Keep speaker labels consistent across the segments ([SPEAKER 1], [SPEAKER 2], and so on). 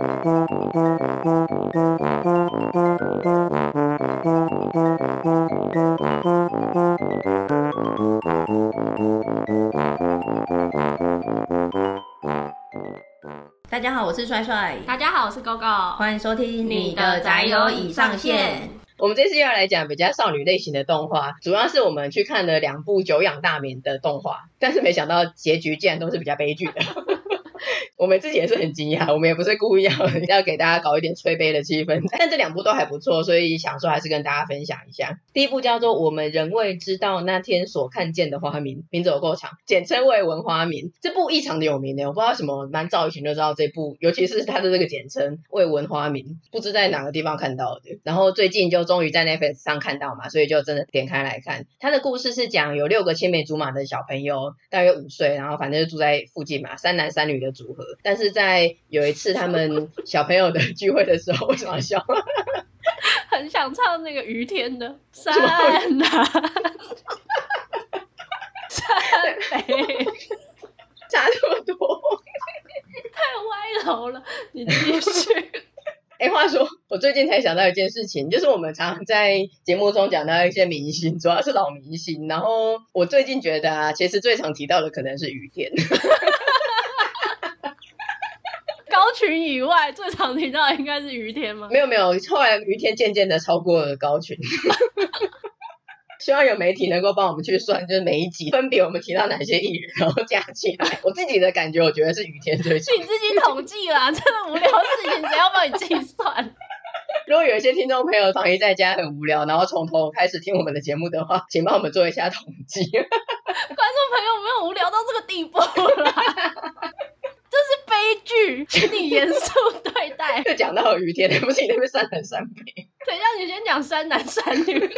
[SPEAKER 1] 大家好，我是帅帅。
[SPEAKER 2] 大家好，我是 GoGo。
[SPEAKER 1] 欢迎收听你的宅友已上线。
[SPEAKER 3] 我们这次要来讲比较少女类型的动画，主要是我们去看了两部久仰大名的动画，但是没想到结局竟然都是比较悲剧的。我们自己也是很惊讶，我们也不是故意要 要给大家搞一点催杯的气氛，但这两部都还不错，所以想说还是跟大家分享一下。第一部叫做《我们仍未知道那天所看见的花名》，名字有够长，简称《为闻花名》。这部异常的有名的，我不知道什么，蛮早以前就知道这部，尤其是它的这个简称《未闻花名》，不知在哪个地方看到的。然后最近就终于在 Netflix 上看到嘛，所以就真的点开来看。它的故事是讲有六个青梅竹马的小朋友，大约五岁，然后反正就住在附近嘛，三男三女的组合。但是在有一次他们小朋友的 聚会的时候，为什么要笑？
[SPEAKER 2] 很想唱那个于天的 山呐，山北，
[SPEAKER 3] 差这么多，
[SPEAKER 2] 太歪楼了。你继续。
[SPEAKER 3] 哎，话说我最近才想到一件事情，就是我们常常在节目中讲到一些明星，主要是老明星。然后我最近觉得啊，其实最常提到的可能是于天。
[SPEAKER 2] 高群以外，最常听到的应该是于天吗？
[SPEAKER 3] 没有没有，后来于天渐渐的超过了高群。希望有媒体能够帮我们去算，就是每一集分别我们提到哪些艺人，然后加起来。我自己的感觉，我觉得是雨天最强。
[SPEAKER 2] 你自己统计啦，真的无聊事情谁要帮你计算？
[SPEAKER 3] 如果有一些听众朋友防疫在家很无聊，然后从头开始听我们的节目的话，请帮我们做一下统计。
[SPEAKER 2] 观众朋友没有无聊到这个地步啦。悲剧，请你严肃对待。
[SPEAKER 3] 就讲到雨天，不是你那边三男三女？
[SPEAKER 2] 等一下，你先讲三男三女。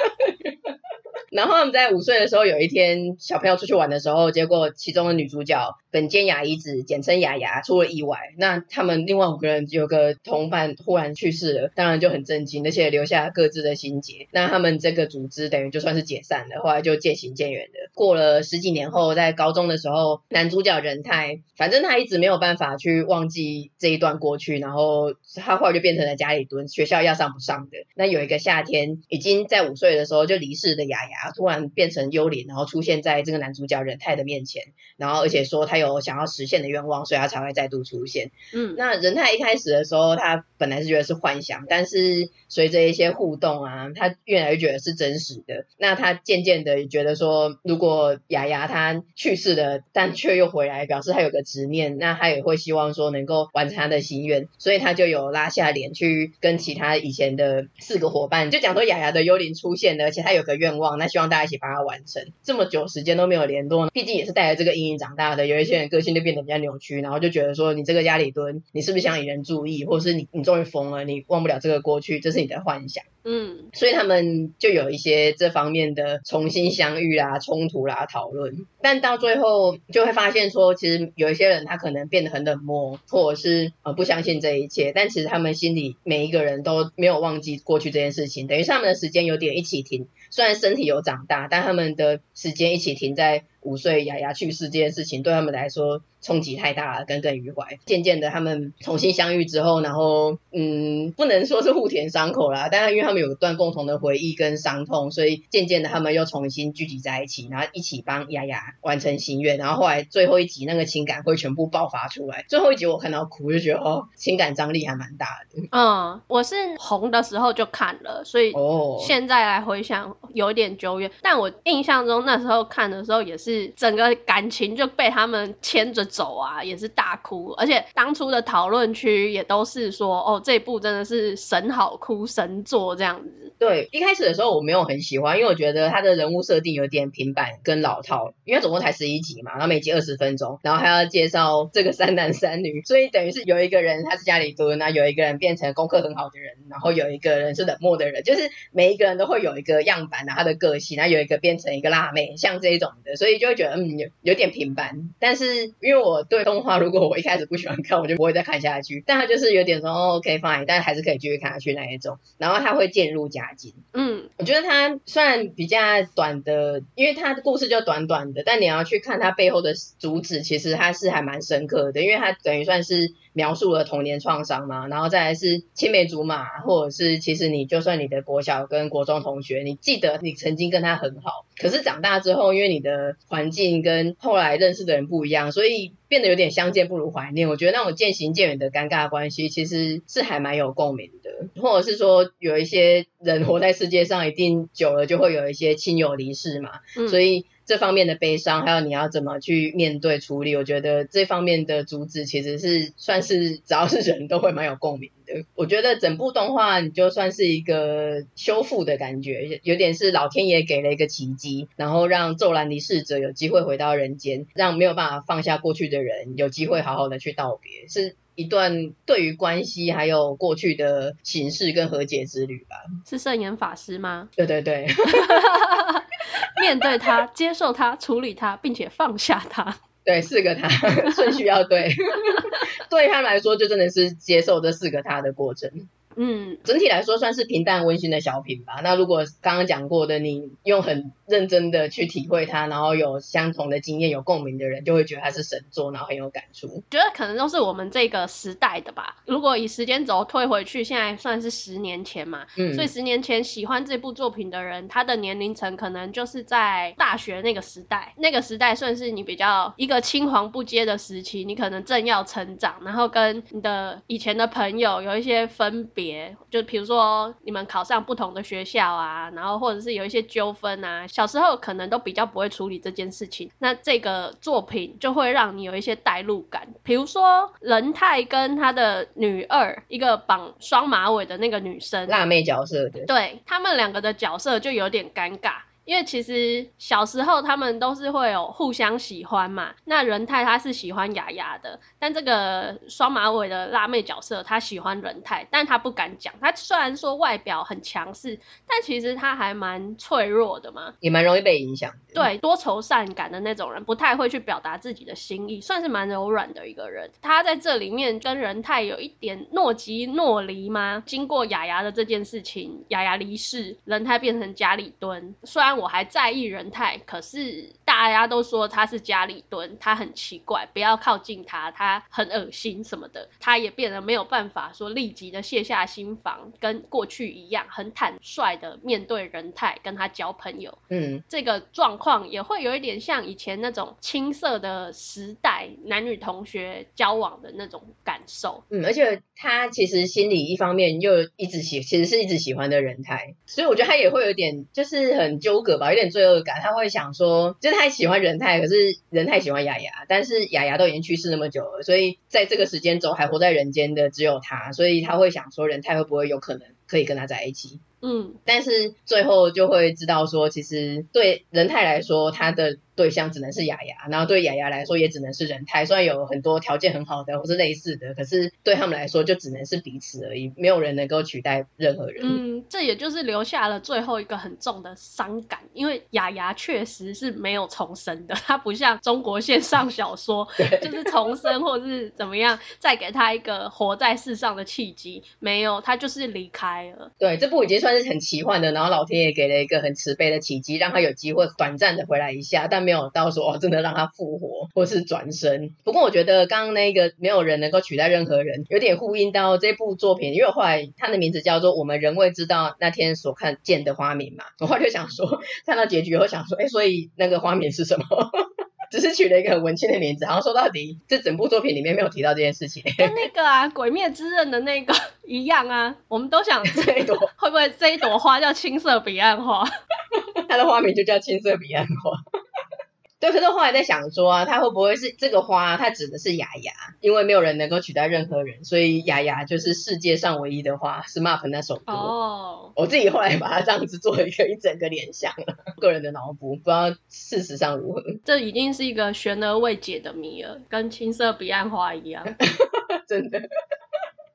[SPEAKER 3] 然后他们在五岁的时候，有一天小朋友出去玩的时候，结果其中的女主角本间雅一子，简称雅雅，出了意外。那他们另外五个人有个同伴忽然去世了，当然就很震惊，而且留下各自的心结。那他们这个组织等于就算是解散了，后来就渐行渐远的。过了十几年后，在高中的时候，男主角仁太，反正他一直没有办法去忘记这一段过去，然后他后来就变成了家里蹲，学校要上不上的。那有一个夏天，已经在五岁的时候就离世的雅雅。突然变成幽灵，然后出现在这个男主角仁泰的面前，然后而且说他有想要实现的愿望，所以他才会再度出现。嗯，那仁泰一开始的时候，他本来是觉得是幻想，但是随着一些互动啊，他越来越觉得是真实的。那他渐渐的觉得说，如果雅雅他去世了，但却又回来，表示他有个执念，那他也会希望说能够完成他的心愿，所以他就有拉下脸去跟其他以前的四个伙伴，就讲说雅雅的幽灵出现了，而且他有个愿望，那。希望大家一起帮他完成。这么久时间都没有联络，毕竟也是带着这个阴影长大的。有一些人个性就变得比较扭曲，然后就觉得说，你这个家里蹲，你是不是想引人注意，或者是你你终于疯了，你忘不了这个过去，这是你的幻想。嗯，所以他们就有一些这方面的重新相遇啦、冲突啦、讨论。但到最后就会发现说，其实有一些人他可能变得很冷漠，或者是呃不相信这一切。但其实他们心里每一个人都没有忘记过去这件事情，等于是他们的时间有点一起停。虽然身体有长大，但他们的时间一起停在五岁雅雅去世这件事情，对他们来说。冲击太大了，耿耿于怀。渐渐的，他们重新相遇之后，然后，嗯，不能说是互填伤口啦，但是因为他们有一段共同的回忆跟伤痛，所以渐渐的，他们又重新聚集在一起，然后一起帮雅雅完成心愿。然后后来最后一集那个情感会全部爆发出来。最后一集我看到哭，就觉得哦，情感张力还蛮大的。
[SPEAKER 2] 嗯，我是红的时候就看了，所以哦，现在来回想有点久远。但我印象中那时候看的时候，也是是整个感情就被他们牵着。走啊，也是大哭，而且当初的讨论区也都是说，哦，这部真的是神好哭神作这样子。
[SPEAKER 3] 对，一开始的时候我没有很喜欢，因为我觉得他的人物设定有点平板跟老套，因为总共才十一集嘛，然后每集二十分钟，然后还要介绍这个三男三女，所以等于是有一个人他是家里蹲，那有一个人变成功课很好的人，然后有一个人是冷漠的人，就是每一个人都会有一个样板啊，他的个性，然后有一个变成一个辣妹，像这一种的，所以就会觉得嗯有有点平板，但是因为我。对动画，如果我一开始不喜欢看，我就不会再看下去。但他就是有点说，哦，OK fine，但还是可以继续看下去那一种。然后他会渐入佳大金。
[SPEAKER 2] 嗯，
[SPEAKER 3] 我觉得他虽然比较短的，因为他的故事就短短的，但你要去看他背后的主旨，其实他是还蛮深刻的，因为他等于算是。描述了童年创伤嘛，然后再来是青梅竹马，或者是其实你就算你的国小跟国中同学，你记得你曾经跟他很好，可是长大之后，因为你的环境跟后来认识的人不一样，所以变得有点相见不如怀念。我觉得那种渐行渐远的尴尬关系，其实是还蛮有共鸣的，或者是说有一些人活在世界上，一定久了就会有一些亲友离世嘛，嗯、所以。这方面的悲伤，还有你要怎么去面对处理，我觉得这方面的主旨其实是算是只要是人都会蛮有共鸣的。我觉得整部动画你就算是一个修复的感觉，有点是老天爷给了一个奇迹，然后让咒兰离世者有机会回到人间，让没有办法放下过去的人有机会好好的去道别，是一段对于关系还有过去的形式跟和解之旅吧。
[SPEAKER 2] 是圣严法师吗？
[SPEAKER 3] 对对对。
[SPEAKER 2] 面对他，接受他，处理他，并且放下他。
[SPEAKER 3] 对，四个他，顺序要对。对他们来说，就真的是接受这四个他的过程。
[SPEAKER 2] 嗯，
[SPEAKER 3] 整体来说算是平淡温馨的小品吧。那如果刚刚讲过的，你用很认真的去体会它，然后有相同的经验、有共鸣的人，就会觉得它是神作，然后很有感触。
[SPEAKER 2] 觉得可能都是我们这个时代的吧。如果以时间轴退回去，现在算是十年前嘛。嗯。所以十年前喜欢这部作品的人，他的年龄层可能就是在大学那个时代。那个时代算是你比较一个青黄不接的时期，你可能正要成长，然后跟你的以前的朋友有一些分别。就比如说你们考上不同的学校啊，然后或者是有一些纠纷啊，小时候可能都比较不会处理这件事情，那这个作品就会让你有一些代入感。比如说仁太跟他的女二，一个绑双马尾的那个女生，
[SPEAKER 3] 辣妹角色对，
[SPEAKER 2] 对，他们两个的角色就有点尴尬。因为其实小时候他们都是会有互相喜欢嘛，那仁泰他是喜欢雅雅的，但这个双马尾的辣妹角色他喜欢仁泰，但他不敢讲。他虽然说外表很强势，但其实他还蛮脆弱的嘛，
[SPEAKER 3] 也蛮容易被影响。
[SPEAKER 2] 对，多愁善感的那种人，不太会去表达自己的心意，算是蛮柔软的一个人。他在这里面跟仁泰有一点诺基诺离吗？经过雅雅的这件事情，雅雅离世，仁太变成家里蹲，虽然。我还在意人态，可是大家都说他是家里蹲，他很奇怪，不要靠近他，他很恶心什么的。他也变得没有办法说立即的卸下心防，跟过去一样很坦率的面对仁太，跟他交朋友。
[SPEAKER 3] 嗯，
[SPEAKER 2] 这个状况也会有一点像以前那种青涩的时代，男女同学交往的那种感受。
[SPEAKER 3] 嗯，而且他其实心里一方面又一直喜，其实是一直喜欢的人态，所以我觉得他也会有点就是很纠葛吧，有点罪恶感。他会想说，就是他太喜欢仁太，可是仁太喜欢雅雅，但是雅雅都已经去世那么久了，所以在这个时间轴还活在人间的只有他，所以他会想说，仁太会不会有可能可以跟他在一起？
[SPEAKER 2] 嗯，
[SPEAKER 3] 但是最后就会知道说，其实对仁太来说，他的对象只能是雅雅，然后对雅雅来说也只能是仁太。虽然有很多条件很好的或是类似的，可是对他们来说就只能是彼此而已，没有人能够取代任何人。
[SPEAKER 2] 嗯，这也就是留下了最后一个很重的伤感，因为雅雅确实是没有重生的，她不像中国线上小说，就是重生或是怎么样，再给她一个活在世上的契机，没有，她就是离开了。
[SPEAKER 3] 对，这部已经算。是很奇幻的，然后老天爷给了一个很慈悲的奇迹，让他有机会短暂的回来一下，但没有到说哦，真的让他复活或是转生。不过我觉得刚刚那个没有人能够取代任何人，有点呼应到这部作品，因为后来它的名字叫做《我们仍未知道那天所看见的花名》嘛，我后来就想说，看到结局后想说，哎，所以那个花名是什么？只是取了一个很文青的名字，好像说到底，这整部作品里面没有提到这件事情。
[SPEAKER 2] 跟那个啊，《鬼灭之刃》的那个一样啊，我们都想 这一朵 会不会这一朵花叫青色彼岸花？
[SPEAKER 3] 它的花名就叫青色彼岸花。对，可是后来在想说啊，他会不会是这个花？它指的是雅雅，因为没有人能够取代任何人，所以雅雅就是世界上唯一的花。SMAP 那首歌
[SPEAKER 2] 哦，
[SPEAKER 3] 我自己后来把它这样子做一个一整个联想了，个人的脑补，不知道事实上如何。
[SPEAKER 2] 这已经是一个悬而未解的谜了，跟青色彼岸花一样，
[SPEAKER 3] 真的。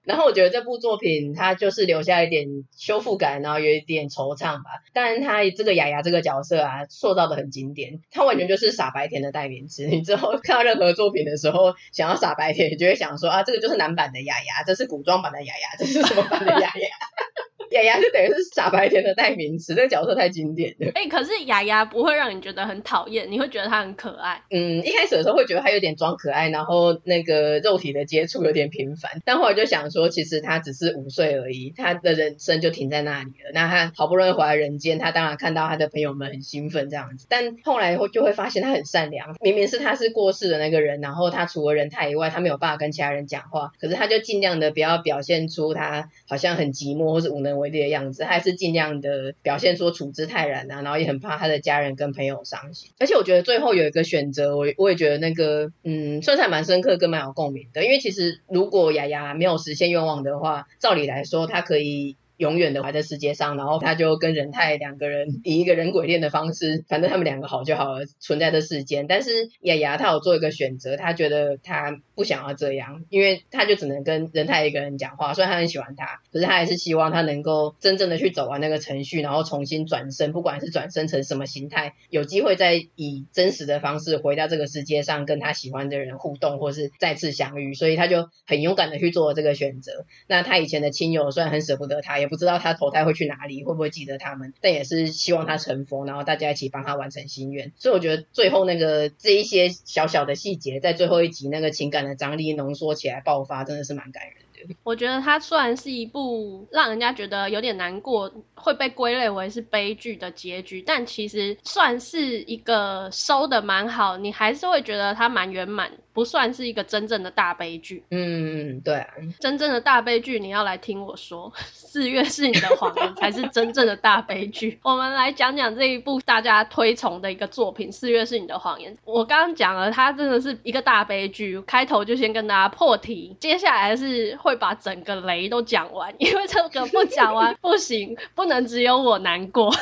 [SPEAKER 3] 然后我觉得这部作品它就是留下一点修复感，然后有一点惆怅吧。但是它这个雅雅这个角色啊，塑造的很经典，它完全就是傻白甜的代名词。你之后看到任何作品的时候，想要傻白甜，你就会想说啊，这个就是男版的雅雅，这是古装版的雅雅，这是什么版的雅雅？雅雅就等于是傻白甜的代名词，这个角色太经典了。
[SPEAKER 2] 哎、欸，可是雅雅不会让你觉得很讨厌，你会觉得她很可爱。
[SPEAKER 3] 嗯，一开始的时候会觉得她有点装可爱，然后那个肉体的接触有点频繁，但后来就想说，其实她只是五岁而已，她的人生就停在那里了。那她好不容易回来人间，她当然看到她的朋友们很兴奋这样子，但后来就会发现她很善良。明明是她是过世的那个人，然后她除了人太以外，她没有办法跟其他人讲话，可是她就尽量的不要表现出她好像很寂寞或是无能为力的样子，还是尽量的表现说处之泰然啊，然后也很怕他的家人跟朋友伤心。而且我觉得最后有一个选择，我我也觉得那个嗯，算是还蛮深刻跟蛮有共鸣的，因为其实如果雅雅没有实现愿望的话，照理来说他可以。永远的活在世界上，然后他就跟仁太两个人以一个人鬼恋的方式，反正他们两个好就好了，存在这世间。但是雅雅她有做一个选择，她觉得她不想要这样，因为她就只能跟仁太一个人讲话。虽然她很喜欢他，可是她还是希望他能够真正的去走完那个程序，然后重新转身，不管是转身成什么形态，有机会再以真实的方式回到这个世界上，跟他喜欢的人互动，或是再次相遇。所以他就很勇敢的去做这个选择。那他以前的亲友虽然很舍不得他，也不知道他投胎会去哪里，会不会记得他们？但也是希望他成佛，然后大家一起帮他完成心愿。所以我觉得最后那个这一些小小的细节，在最后一集那个情感的张力浓缩起来爆发，真的是蛮感人的。
[SPEAKER 2] 我觉得它虽然是一部让人家觉得有点难过，会被归类为是悲剧的结局，但其实算是一个收得蛮好，你还是会觉得它蛮圆满。不算是一个真正的大悲剧。
[SPEAKER 3] 嗯，对啊，
[SPEAKER 2] 真正的大悲剧你要来听我说，四月是你的谎言才是真正的大悲剧。我们来讲讲这一部大家推崇的一个作品《四月是你的谎言》。我刚刚讲了，它真的是一个大悲剧。开头就先跟大家破题，接下来是会把整个雷都讲完，因为这个不讲完 不行，不能只有我难过。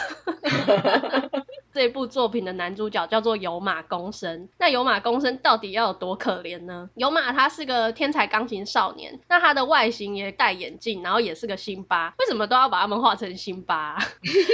[SPEAKER 2] 这部作品的男主角叫做有马公生。那有马公生到底要有多可怜呢？有马他是个天才钢琴少年，那他的外形也戴眼镜，然后也是个辛巴。为什么都要把他们画成辛巴？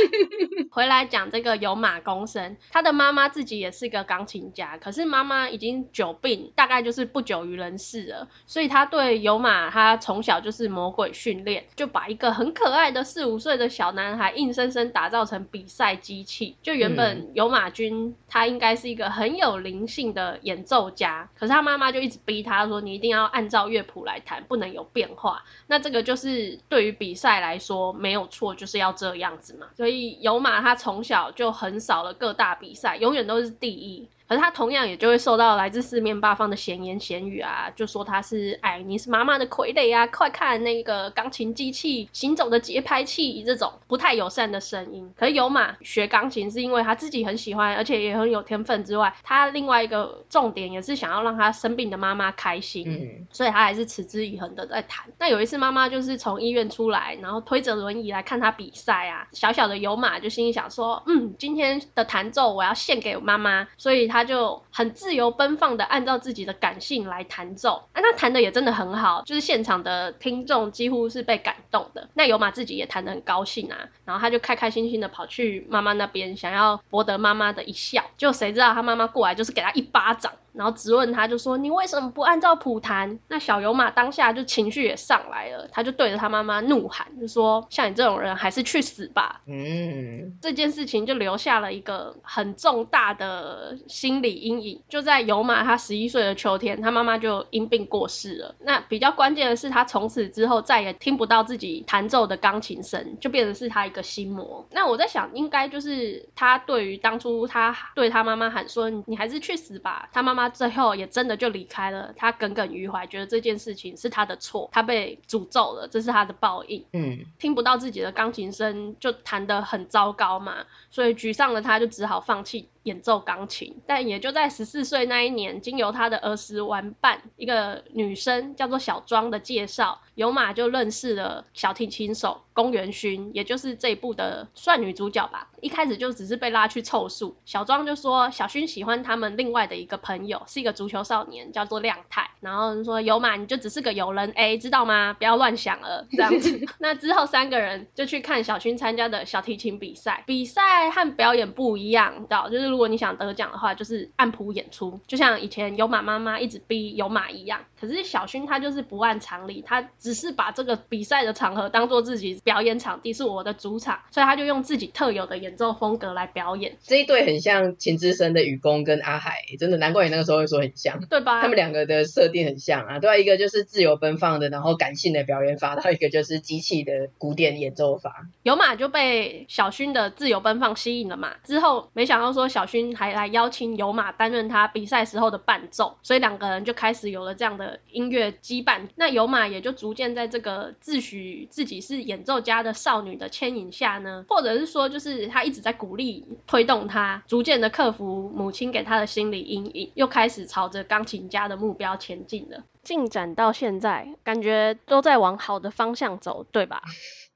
[SPEAKER 2] 回来讲这个有马公生，他的妈妈自己也是个钢琴家，可是妈妈已经久病，大概就是不久于人世了。所以他对有马，他从小就是魔鬼训练，就把一个很可爱的四五岁的小男孩硬生生打造成比赛机器。就原本、有马君，他应该是一个很有灵性的演奏家，可是他妈妈就一直逼他说：“你一定要按照乐谱来弹，不能有变化。”那这个就是对于比赛来说没有错，就是要这样子嘛。所以有马他从小就很少了各大比赛，永远都是第一。可是他同样也就会受到来自四面八方的闲言闲语啊，就说他是哎，你是妈妈的傀儡啊，快看那个钢琴机器行走的节拍器这种不太友善的声音。可是有马学钢琴是因为他自己很喜欢，而且也很有天分之外，他另外一个重点也是想要让他生病的妈妈开心，嗯，所以他还是持之以恒的在弹。那有一次妈妈就是从医院出来，然后推着轮椅来看他比赛啊，小小的有马就心里想说，嗯，今天的弹奏我要献给我妈妈，所以他。就很自由奔放的按照自己的感性来弹奏，那他弹的也真的很好，就是现场的听众几乎是被感动的。那有马自己也弹得很高兴啊，然后他就开开心心的跑去妈妈那边，想要博得妈妈的一笑。就谁知道他妈妈过来就是给他一巴掌。然后质问他，就说你为什么不按照谱弹？那小有马当下就情绪也上来了，他就对着他妈妈怒喊，就说像你这种人还是去死吧。嗯，这件事情就留下了一个很重大的心理阴影。就在有马他十一岁的秋天，他妈妈就因病过世了。那比较关键的是，他从此之后再也听不到自己弹奏的钢琴声，就变成是他一个心魔。那我在想，应该就是他对于当初他对他妈妈喊说你还是去死吧，他妈妈。最后也真的就离开了，他耿耿于怀，觉得这件事情是他的错，他被诅咒了，这是他的报应。嗯，听不到自己的钢琴声，就弹得很糟糕嘛，所以沮丧的他就只好放弃。演奏钢琴，但也就在十四岁那一年，经由他的儿时玩伴一个女生叫做小庄的介绍，有马就认识了小提琴手宫原薰，也就是这一部的算女主角吧。一开始就只是被拉去凑数，小庄就说小薰喜欢他们另外的一个朋友，是一个足球少年，叫做亮太。然后说有马你就只是个友人 A，知道吗？不要乱想了，这样子。那之后三个人就去看小薰参加的小提琴比赛，比赛和表演不一样，知道就是。如果你想得奖的话，就是按谱演出，就像以前有马妈妈一直逼有马一样。可是小薰他就是不按常理，他只是把这个比赛的场合当做自己表演场地，是我的主场，所以他就用自己特有的演奏风格来表演。
[SPEAKER 3] 这一对很像秦之森的雨宫跟阿海，真的难怪你那个时候会说很像，
[SPEAKER 2] 对吧？
[SPEAKER 3] 他们两个的设定很像啊，对啊，一个就是自由奔放的，然后感性的表演法，然后一个就是机器的古典演奏法。
[SPEAKER 2] 有马就被小勋的自由奔放吸引了嘛，之后没想到说小勋还来邀请有马担任他比赛时候的伴奏，所以两个人就开始有了这样的音乐羁绊。那有马也就逐渐在这个自诩自己是演奏家的少女的牵引下呢，或者是说就是他一直在鼓励推动他，逐渐的克服母亲给他的心理阴影，又开始朝着钢琴家的目标前进了。进展到现在，感觉都在往好的方向走，对吧？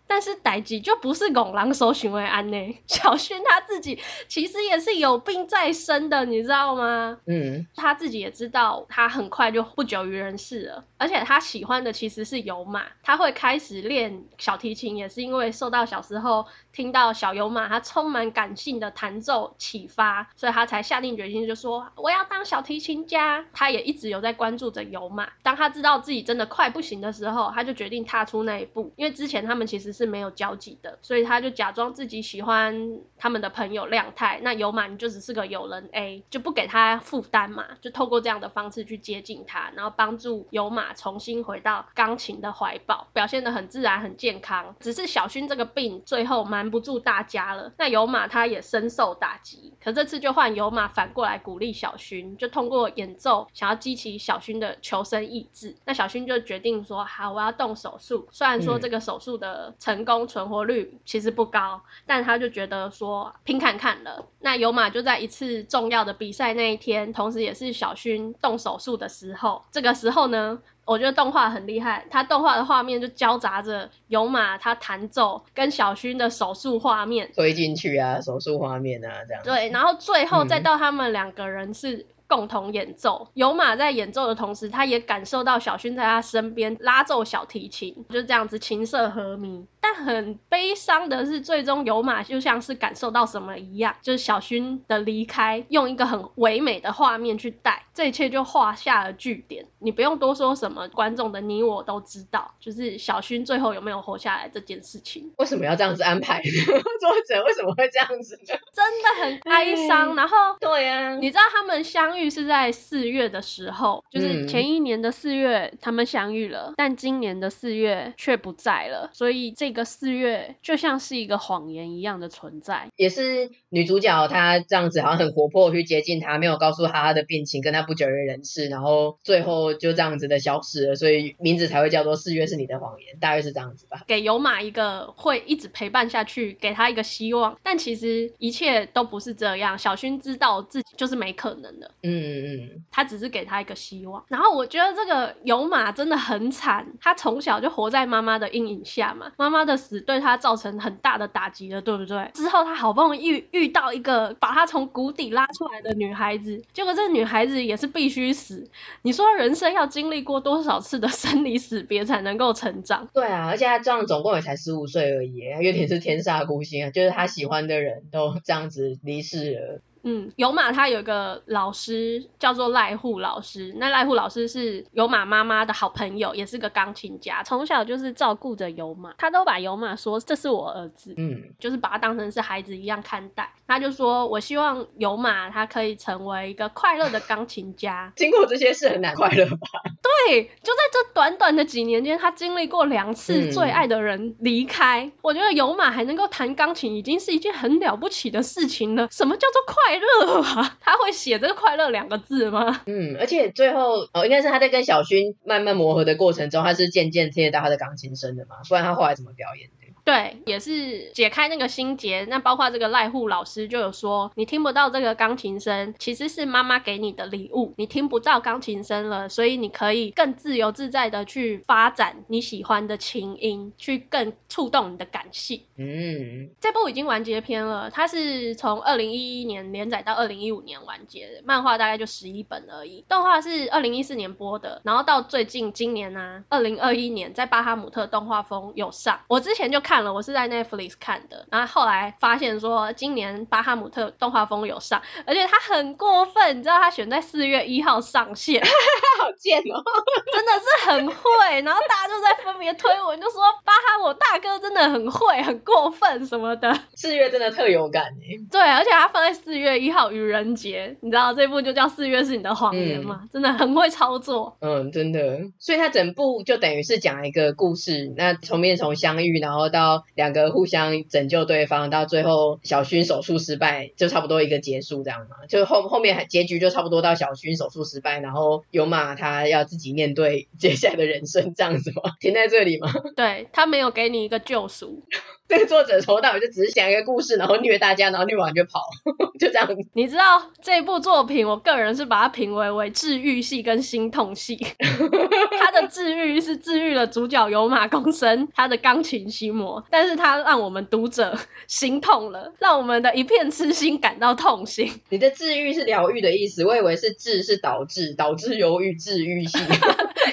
[SPEAKER 2] 但是代志就不是拱狼手行为安呢。小薰他自己其实也是有病在身的，你知道吗？嗯，他自己也知道，他很快就不久于人世了。而且他喜欢的其实是有马，他会开始练小提琴，也是因为受到小时候听到小有马他充满感性的弹奏启发，所以他才下定决心就说我要当小提琴家。他也一直有在关注着有马。当他知道自己真的快不行的时候，他就决定踏出那一步，因为之前他们其实。是没有交集的，所以他就假装自己喜欢他们的朋友亮太，那有马你就只是个友人 A，就不给他负担嘛，就透过这样的方式去接近他，然后帮助有马重新回到钢琴的怀抱，表现得很自然很健康。只是小薰这个病最后瞒不住大家了，那有马他也深受打击，可这次就换有马反过来鼓励小薰，就通过演奏想要激起小薰的求生意志。那小薰就决定说好，我要动手术，虽然说这个手术的。成功存活率其实不高，但他就觉得说拼看看了。那有马就在一次重要的比赛那一天，同时也是小薰动手术的时候。这个时候呢，我觉得动画很厉害，他动画的画面就交杂着有马他弹奏跟小薰的手术画面
[SPEAKER 3] 推进去啊，手术画面啊这样。
[SPEAKER 2] 对，然后最后再到他们两个人是。嗯共同演奏，有马在演奏的同时，他也感受到小薰在他身边拉奏小提琴，就这样子琴瑟和鸣。但很悲伤的是，最终有马就像是感受到什么一样，就是小薰的离开，用一个很唯美的画面去带，这一切就画下了句点。你不用多说什么，观众的你我都知道，就是小薰最后有没有活下来这件事情。
[SPEAKER 3] 为什么要这样子安排？作者为什么会这样子呢？
[SPEAKER 2] 真的很哀伤。然后，
[SPEAKER 3] 对呀、啊，
[SPEAKER 2] 你知道他们相。相遇是在四月的时候，就是前一年的四月他们相遇了，嗯、但今年的四月却不在了，所以这个四月就像是一个谎言一样的存在。
[SPEAKER 3] 也是女主角她这样子好像很活泼去接近他，没有告诉他他的病情，跟他不久于人世，然后最后就这样子的消失了，所以名字才会叫做四月是你的谎言，大约是这样子吧。
[SPEAKER 2] 给有马一个会一直陪伴下去，给他一个希望，但其实一切都不是这样。小薰知道自己就是没可能的。嗯嗯，他只是给他一个希望，然后我觉得这个有马真的很惨，他从小就活在妈妈的阴影下嘛，妈妈的死对他造成很大的打击了，对不对？之后他好不容易遇遇到一个把他从谷底拉出来的女孩子，结果这个女孩子也是必须死。你说人生要经历过多少次的生离死别才能够成长？
[SPEAKER 3] 对啊，而且他这样总共也才十五岁而已，有点是天煞孤星啊，就是他喜欢的人都这样子离世了。
[SPEAKER 2] 嗯，有马他有一个老师叫做赖户老师，那赖户老师是有马妈妈的好朋友，也是个钢琴家，从小就是照顾着有马，他都把有马说这是我儿子，嗯，就是把他当成是孩子一样看待。他就说，我希望有马他可以成为一个快乐的钢琴家。
[SPEAKER 3] 经过这些事很难快乐吧？
[SPEAKER 2] 对，就在这短短的几年间，他经历过两次最爱的人离开。嗯、我觉得有马还能够弹钢琴，已经是一件很了不起的事情了。什么叫做快？快乐！他会写这个“快乐”两个字吗？
[SPEAKER 3] 嗯，而且最后哦，应该是他在跟小薰慢慢磨合的过程中，他是渐渐听得到他的钢琴声的嘛，不然他后来怎么表演的？
[SPEAKER 2] 对，也是解开那个心结。那包括这个赖户老师就有说，你听不到这个钢琴声，其实是妈妈给你的礼物。你听不到钢琴声了，所以你可以更自由自在的去发展你喜欢的琴音，去更触动你的感性。嗯，这部已经完结篇了，它是从二零一一年连载到二零一五年完结的，漫画大概就十一本而已。动画是二零一四年播的，然后到最近今年呢、啊，二零二一年在巴哈姆特动画风有上，我之前就看。看了，我是在 Netflix 看的，然后后来发现说今年巴哈姆特动画风有上，而且他很过分，你知道他选在四月一号上线，
[SPEAKER 3] 好贱哦，
[SPEAKER 2] 真的是很会，然后大家就在分别推文，就说巴哈姆大哥真的很会，很过分什么的。
[SPEAKER 3] 四月真的特有感诶。
[SPEAKER 2] 对，而且他放在四月一号愚人节，你知道这部就叫四月是你的谎言吗？嗯、真的很会操作。
[SPEAKER 3] 嗯，真的，所以他整部就等于是讲一个故事，那从面从相遇，然后到两个互相拯救对方，到最后小薰手术失败，就差不多一个结束这样嘛。就后后面结局就差不多到小薰手术失败，然后有马他要自己面对接下来的人生这样子吗？停在这里吗？
[SPEAKER 2] 对，他没有给你一个救赎。
[SPEAKER 3] 这个作者从头到尾就只是讲一个故事，然后虐大家，然后虐完就跑，就这样。
[SPEAKER 2] 你知道这部作品，我个人是把它评为为治愈系跟心痛系。它的治愈是治愈了主角有马公生他的钢琴心魔，但是它让我们读者心痛了，让我们的一片痴心感到痛心。
[SPEAKER 3] 你的治愈是疗愈的意思，我以为是治是导致导致忧郁治愈系。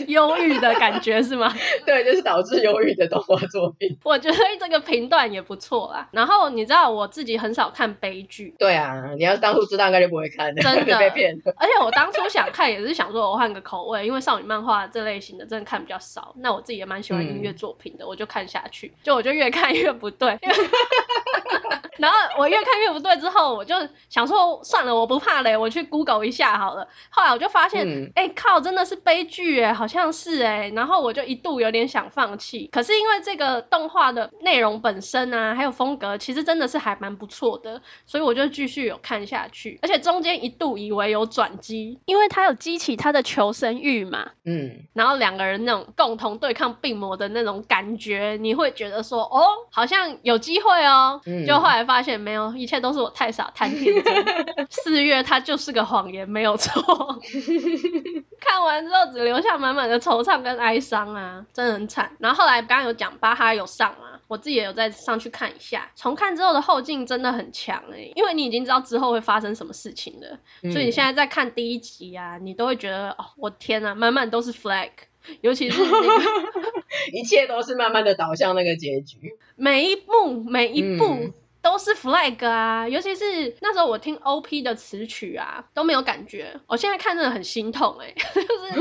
[SPEAKER 2] 忧郁的感觉是吗？
[SPEAKER 3] 对，就是导致忧郁的动画作品。
[SPEAKER 2] 我觉得这个评断也不错啦。然后你知道我自己很少看悲剧。
[SPEAKER 3] 对啊，你要是当初知道应该就不会看的，
[SPEAKER 2] 真的
[SPEAKER 3] 被骗。
[SPEAKER 2] 而且我当初想看也是想说我换个口味，因为少女漫画这类型的真的看比较少。那我自己也蛮喜欢音乐作品的，嗯、我就看下去。就我就越看越不对。然后我越看越不对，之后我就想说算了，我不怕嘞，我去 Google 一下好了。后来我就发现，哎、嗯欸、靠，真的是悲剧哎，好像是哎。然后我就一度有点想放弃，可是因为这个动画的内容本身啊，还有风格，其实真的是还蛮不错的，所以我就继续有看下去。而且中间一度以为有转机，因为他有激起他的求生欲嘛。嗯。然后两个人那种共同对抗病魔的那种感觉，你会觉得说哦，好像有机会哦。嗯。就后来。发现没有，一切都是我太傻太天真。四月它就是个谎言，没有错。看完之后只留下满满的惆怅跟哀伤啊，真的很惨。然后后来刚刚有讲巴哈有上啊，我自己也有再上去看一下。重看之后的后劲真的很强哎、欸，因为你已经知道之后会发生什么事情了，嗯、所以你现在在看第一集啊，你都会觉得哦，我天啊，满满都是 flag，尤其是、那个、
[SPEAKER 3] 一切都是慢慢的导向那个结局，
[SPEAKER 2] 每一步每一步。嗯都是 flag 啊，尤其是那时候我听 OP 的词曲啊，都没有感觉。我现在看真的很心痛哎、欸，就是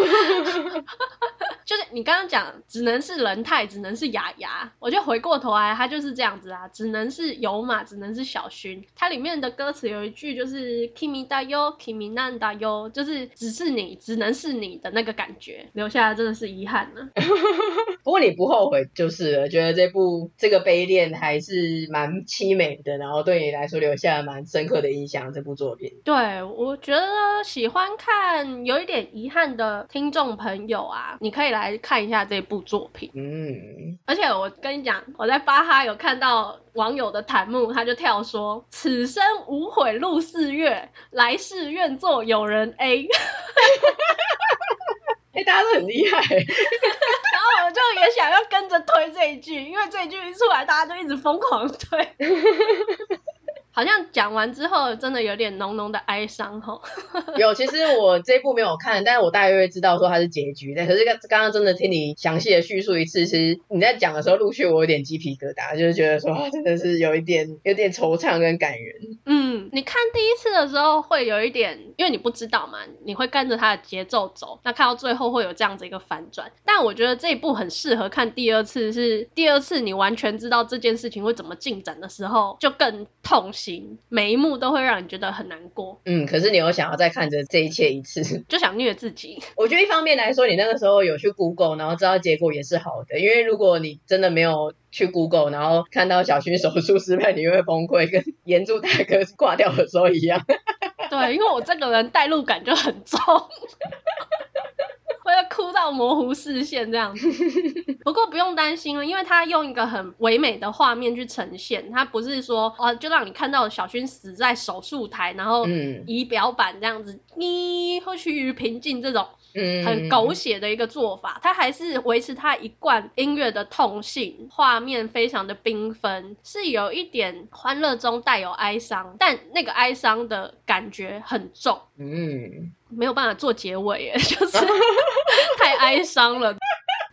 [SPEAKER 2] 你刚刚讲，只能是仁太，只能是雅雅。我就回过头来，他就是这样子啊，只能是有马，只能是小薰。它里面的歌词有一句就是 Kimi da yo，Kimi nan da yo，就是只是你，只能是你的那个感觉，留下来真的是遗憾呢、啊。
[SPEAKER 3] 不过你不后悔就是了，觉得这部这个悲恋还是蛮凄美。的，然后对你来说留下了蛮深刻的印象。这部作品，
[SPEAKER 2] 对，我觉得喜欢看有一点遗憾的听众朋友啊，你可以来看一下这部作品。嗯，而且我跟你讲，我在巴哈有看到网友的弹幕，他就跳说：“此生无悔入四月，来世愿做友人 A。”
[SPEAKER 3] 哎、大家都很厉害，
[SPEAKER 2] 然后我就也想要跟着推这一句，因为这一句一出来，大家就一直疯狂推。好像讲完之后，真的有点浓浓的哀伤吼。
[SPEAKER 3] 有，其实我这一部没有看，但是我大约会知道说它是结局。但可是刚刚刚真的听你详细的叙述一次，其实你在讲的时候，陆续我有点鸡皮疙瘩，就是觉得说真的是有一点有点惆怅跟感人。
[SPEAKER 2] 嗯，你看第一次的时候会有一点，因为你不知道嘛，你会跟着它的节奏走，那看到最后会有这样子一个反转。但我觉得这一部很适合看第二次，是第二次你完全知道这件事情会怎么进展的时候，就更痛。每一幕都会让你觉得很难过。
[SPEAKER 3] 嗯，可是你又想要再看着这一切一次，
[SPEAKER 2] 就想虐自己。
[SPEAKER 3] 我觉得一方面来说，你那个时候有去 Google，然后知道结果也是好的。因为如果你真的没有去 Google，然后看到小薰手术失败，你会崩溃，跟严柱大哥挂掉的时候一样。
[SPEAKER 2] 对，因为我这个人代入感就很重。会哭到模糊视线这样子，不过不用担心了，因为他用一个很唯美的画面去呈现，他不是说哦，就让你看到小薰死在手术台，然后仪表板这样子，你会趋于平静这种很狗血的一个做法，他还是维持他一贯音乐的痛性，画面非常的缤纷，是有一点欢乐中带有哀伤，但那个哀伤的感觉很重，嗯。没有办法做结尾耶，就是 太哀伤了，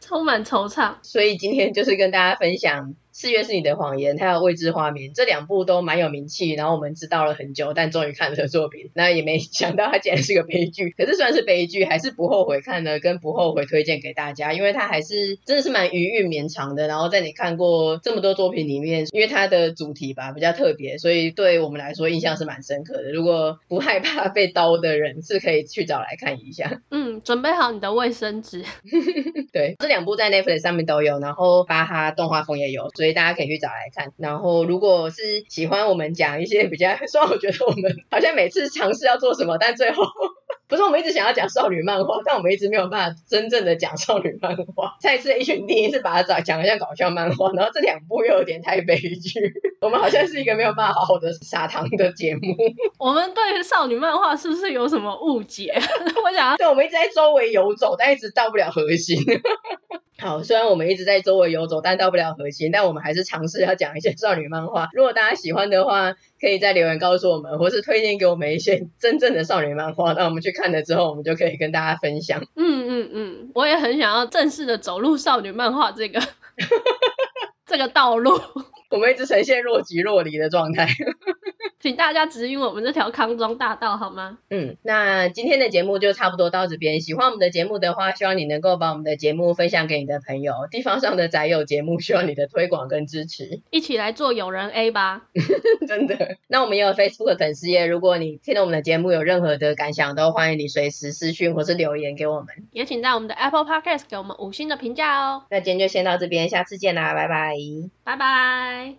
[SPEAKER 2] 充满惆怅。
[SPEAKER 3] 所以今天就是跟大家分享四月是你的谎言，还有未知花名这两部都蛮有名气，然后我们知道了很久，但终于看了的作品，那也没想到它竟然是个悲剧。可是算是悲剧，还是不后悔看的，跟不后悔推荐给大家，因为它还是真的是蛮余韵绵长的。然后在你看过这么多作品里面，因为它的主题吧比较特别，所以对我们来说印象是蛮深刻的。如果不害怕 被刀的人，是可以去找来看一下。
[SPEAKER 2] 嗯，准备好你的卫生纸。
[SPEAKER 3] 对，这两部在 Netflix 上面都有，然后巴哈动画风也有，所以大家可以去找来看。然后如果是喜欢我们讲一些比较，虽然我觉得我们好像每次尝试要做什么，但最后。不是我们一直想要讲少女漫画，但我们一直没有办法真正的讲少女漫画。再一次 H 群第一次把它讲讲的像搞笑漫画，然后这两部又有点太悲剧，我们好像是一个没有办法好好的撒糖的节目。
[SPEAKER 2] 我们对少女漫画是不是有什么误解？我想要，
[SPEAKER 3] 对，我们一直在周围游走，但一直到不了核心。好，虽然我们一直在周围游走，但到不了核心，但我们还是尝试要讲一些少女漫画。如果大家喜欢的话，可以在留言告诉我们，或是推荐给我们一些真正的少女漫画，那我们去看了之后，我们就可以跟大家分享。
[SPEAKER 2] 嗯嗯嗯，我也很想要正式的走入少女漫画这个 这个道路。
[SPEAKER 3] 我们一直呈现若即若离的状态。
[SPEAKER 2] 请大家指引我们这条康庄大道好吗？
[SPEAKER 3] 嗯，那今天的节目就差不多到这边。喜欢我们的节目的话，希望你能够把我们的节目分享给你的朋友。地方上的宅友节目需要你的推广跟支持，
[SPEAKER 2] 一起来做友人 A 吧。
[SPEAKER 3] 真的。那我们也有 Facebook 的粉丝页，如果你听了我们的节目有任何的感想，都欢迎你随时私讯或是留言给我们。
[SPEAKER 2] 也请在我们的 Apple Podcast 给我们五星的评价哦。
[SPEAKER 3] 那今天就先到这边，下次见啦，拜拜。
[SPEAKER 2] 拜拜。